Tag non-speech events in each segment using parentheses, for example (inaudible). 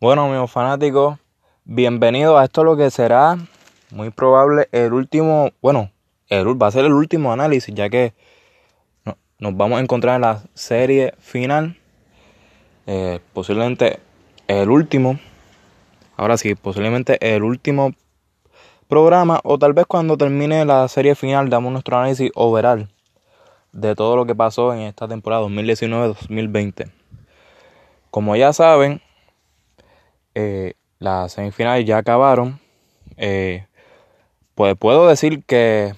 Bueno, amigos fanáticos, bienvenidos a esto lo que será muy probable el último, bueno, el, va a ser el último análisis, ya que nos vamos a encontrar en la serie final, eh, posiblemente el último, ahora sí, posiblemente el último programa, o tal vez cuando termine la serie final damos nuestro análisis overall de todo lo que pasó en esta temporada 2019-2020. Como ya saben, eh, las semifinales ya acabaron. Eh, pues puedo decir que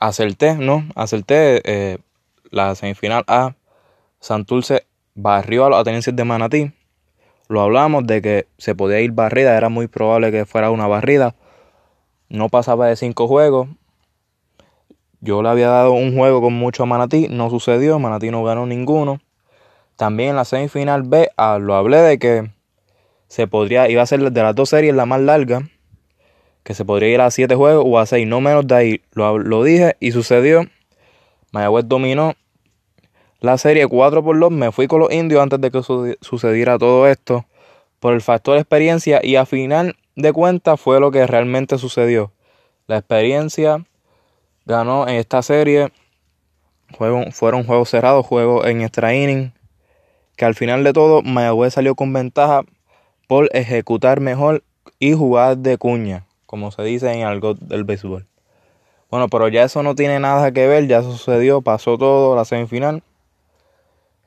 acerté, ¿no? Acerté eh, la semifinal A. Santurce barrió a los atenienses de Manatí. Lo hablamos de que se podía ir barrida, era muy probable que fuera una barrida. No pasaba de cinco juegos. Yo le había dado un juego con mucho Manatí, no sucedió, Manatí no ganó ninguno. También en la semifinal B ah, lo hablé de que se podría, iba a ser de las dos series la más larga, que se podría ir a siete juegos o a seis, no menos de ahí. Lo, dije y sucedió. Mayagüez dominó la serie 4 por 2. Me fui con los indios antes de que sucediera todo esto por el factor experiencia y a final de cuentas fue lo que realmente sucedió. La experiencia ganó en esta serie. Fueron, fueron juegos cerrados, juegos en extra inning. Que al final de todo Mayagüez salió con ventaja por ejecutar mejor y jugar de cuña, como se dice en algo del béisbol. Bueno, pero ya eso no tiene nada que ver, ya sucedió, pasó todo, la semifinal.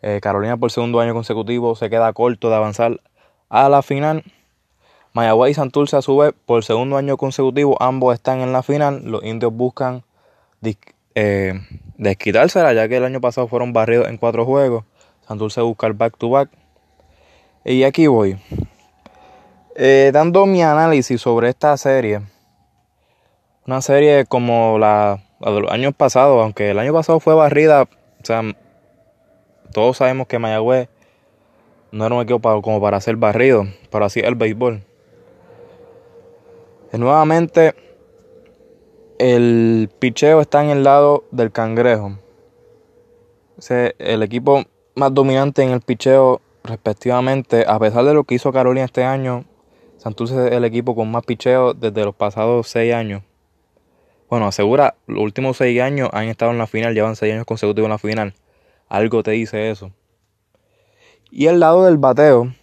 Eh, Carolina por segundo año consecutivo se queda corto de avanzar a la final. Mayagüez y Santurce a su vez por segundo año consecutivo ambos están en la final. Los indios buscan eh, desquitársela ya que el año pasado fueron barridos en cuatro juegos. Santurce busca el back to back. Y aquí voy. Eh, dando mi análisis sobre esta serie, una serie como la, de los años pasados, aunque el año pasado fue barrida, o sea, todos sabemos que Mayagüez no era un equipo como para ser barrido, pero así el béisbol. Y nuevamente, el picheo está en el lado del cangrejo. el equipo más dominante en el picheo, respectivamente, a pesar de lo que hizo Carolina este año, Santurce es el equipo con más picheo desde los pasados seis años. Bueno, asegura, los últimos seis años han estado en la final, llevan seis años consecutivos en la final. Algo te dice eso. Y el lado del bateo,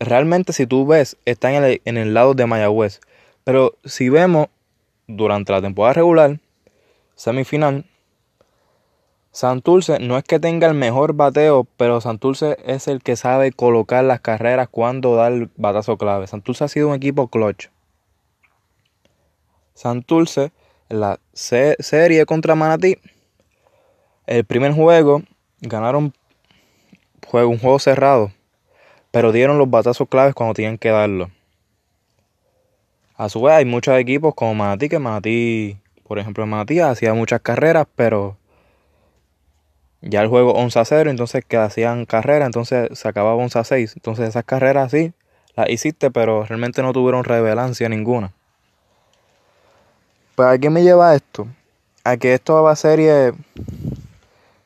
realmente si tú ves, está en el, en el lado de Mayagüez. Pero si vemos durante la temporada regular, semifinal, Santurce no es que tenga el mejor bateo, pero Santurce es el que sabe colocar las carreras cuando da el batazo clave. Santurce ha sido un equipo clutch. Santurce, en la serie contra Manatí, el primer juego ganaron un juego cerrado, pero dieron los batazos claves cuando tenían que darlo. A su vez hay muchos equipos como Manatí, que Manatí, por ejemplo, Manatí hacía muchas carreras, pero ya el juego 11 a 0, entonces que hacían carrera, entonces se acababa 11 a 6. Entonces esas carreras sí, las hiciste, pero realmente no tuvieron revelancia ninguna. Pues a qué me lleva esto? A que esto va a ser...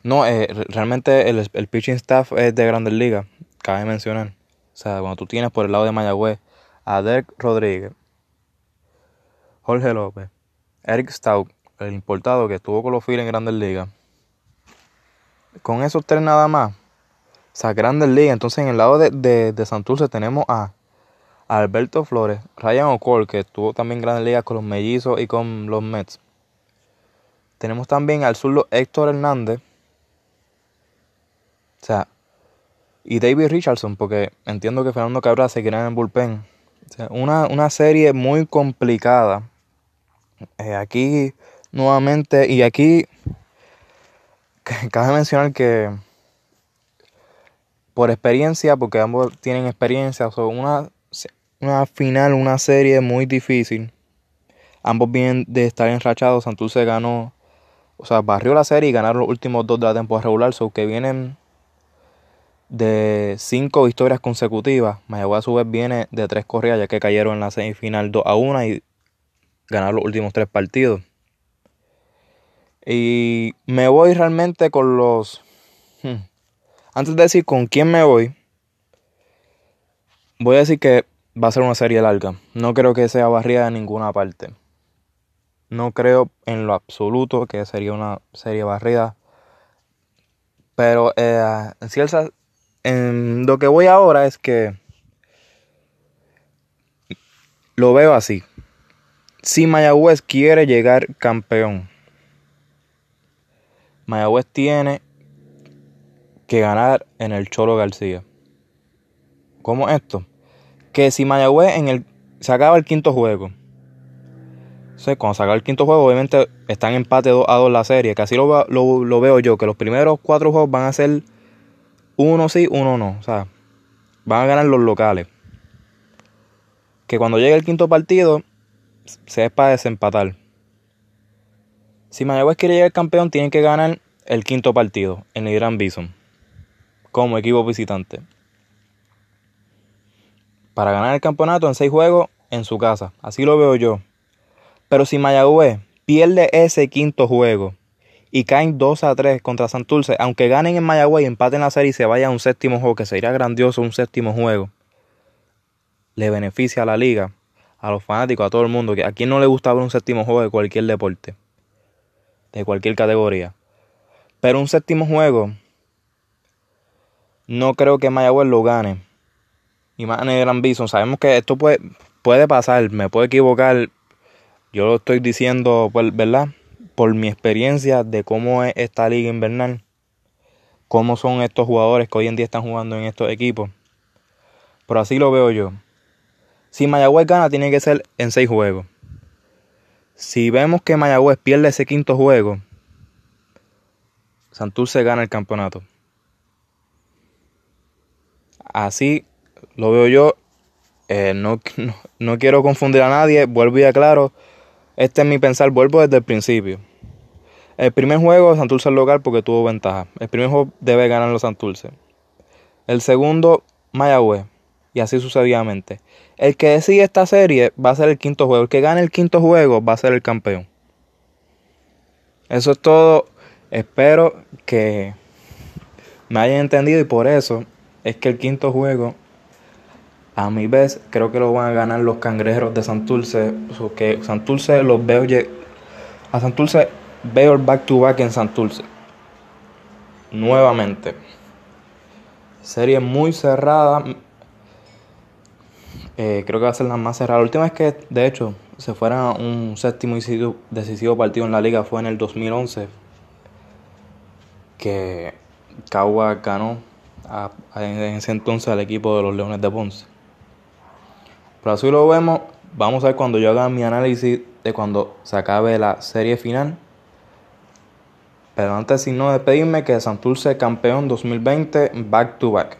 No, eh, realmente el, el, pitching staff es de Grandes Ligas, cabe mencionar. O sea, cuando tú tienes por el lado de Mayagüez a Derek Rodríguez, Jorge López, Eric Stout, el importado que estuvo con los Phillies en Grandes Ligas, con esos tres nada más, o sea, grandes ligas. Entonces, en el lado de, de, Santurce tenemos a Alberto Flores, Ryan O'Connor, que estuvo también grandes ligas con los mellizos y con los Mets. Tenemos también al zurdo Héctor Hernández. O sea, y David Richardson, porque entiendo que Fernando Cabral se quiere en el bullpen. O sea, una, una serie muy complicada. Eh, aquí, nuevamente, y aquí (laughs) cabe mencionar que por experiencia, porque ambos tienen experiencia, son una, una final, una serie muy difícil. Ambos vienen de estar enrachados. Santurce ganó, o sea, barrió la serie y ganaron los últimos dos de la temporada regular, so que vienen de cinco victorias consecutivas. Mayagüez a su vez viene de tres corridas, ya que cayeron en la semifinal 2 a 1 y ganaron los últimos tres partidos. Y me voy realmente con los... Hmm, antes de decir con quién me voy, voy a decir que va a ser una serie larga. No creo que sea barrida de ninguna parte. No creo en lo absoluto que sería una serie barrida. Pero eh, en cierta, en lo que voy ahora es que lo veo así. Si Mayagüez quiere llegar campeón, Mayagüez tiene que ganar en el Cholo García. ¿Cómo esto? Que si Mayagüez en el, se acaba el quinto juego, cuando se el quinto juego, obviamente están en empate 2 a 2 la serie, que así lo, lo, veo yo, que los primeros cuatro juegos van a ser uno sí, uno no. O sea, van a ganar los locales. Que cuando llegue el quinto partido, se es para desempatar. Si Mayagüez quiere llegar campeón, tienen que ganar el quinto partido en el Gran Bison. Como equipo visitante. Para ganar el campeonato en seis juegos en su casa. Así lo veo yo. Pero si Mayagüez pierde ese quinto juego y caen 2 a 3 contra Santurce, aunque ganen en Mayagüez y empaten la serie y se vaya a un séptimo juego, que sería grandioso un séptimo juego, le beneficia a la liga, a los fanáticos, a todo el mundo, que a quien no le gusta ver un séptimo juego de cualquier deporte, de cualquier categoría. Pero un séptimo juego, no creo que Mayagüez lo gane. Y más en el Gran Bison. Sabemos que esto puede, puede pasar, me puedo equivocar, yo lo estoy diciendo, pues, ¿verdad? Por mi experiencia de cómo es esta liga invernal, cómo son estos jugadores que hoy en día están jugando en estos equipos. Pero así lo veo yo. Si Mayagüez gana, tiene que ser en seis juegos. Si vemos que Mayagüez pierde ese quinto juego, Santurce gana el campeonato. Así lo veo yo. Eh, no, no, quiero confundir a nadie. Vuelvo y aclaro. Este es mi pensar, vuelvo desde el principio. El primer juego, Santurce local porque tuvo ventaja. El primer juego debe ganar los Santurce. El segundo, Mayagüez. Y así sucesivamente. El que decide esta serie va a ser el quinto juego. El que gane el quinto juego va a ser el campeón. Eso es todo. Espero que me hayan entendido y por eso es que el quinto juego a mi vez, creo que lo van a ganar los cangrejeros de Santurce. Que Santurce los veo. A Santurce veo el back to back en Santurce. Nuevamente. Serie muy cerrada. Eh, creo que va a ser la más cerrada. La última vez que, de hecho, se fuera un séptimo y decisivo partido en la liga fue en el 2011. Que Cagua ganó en ese entonces al equipo de los Leones de Ponce. Pero así lo vemos. Vamos a ver cuando yo haga mi análisis de cuando se acabe la serie final. Pero antes, sin no despedirme, que Santurce campeón 2020 back to back.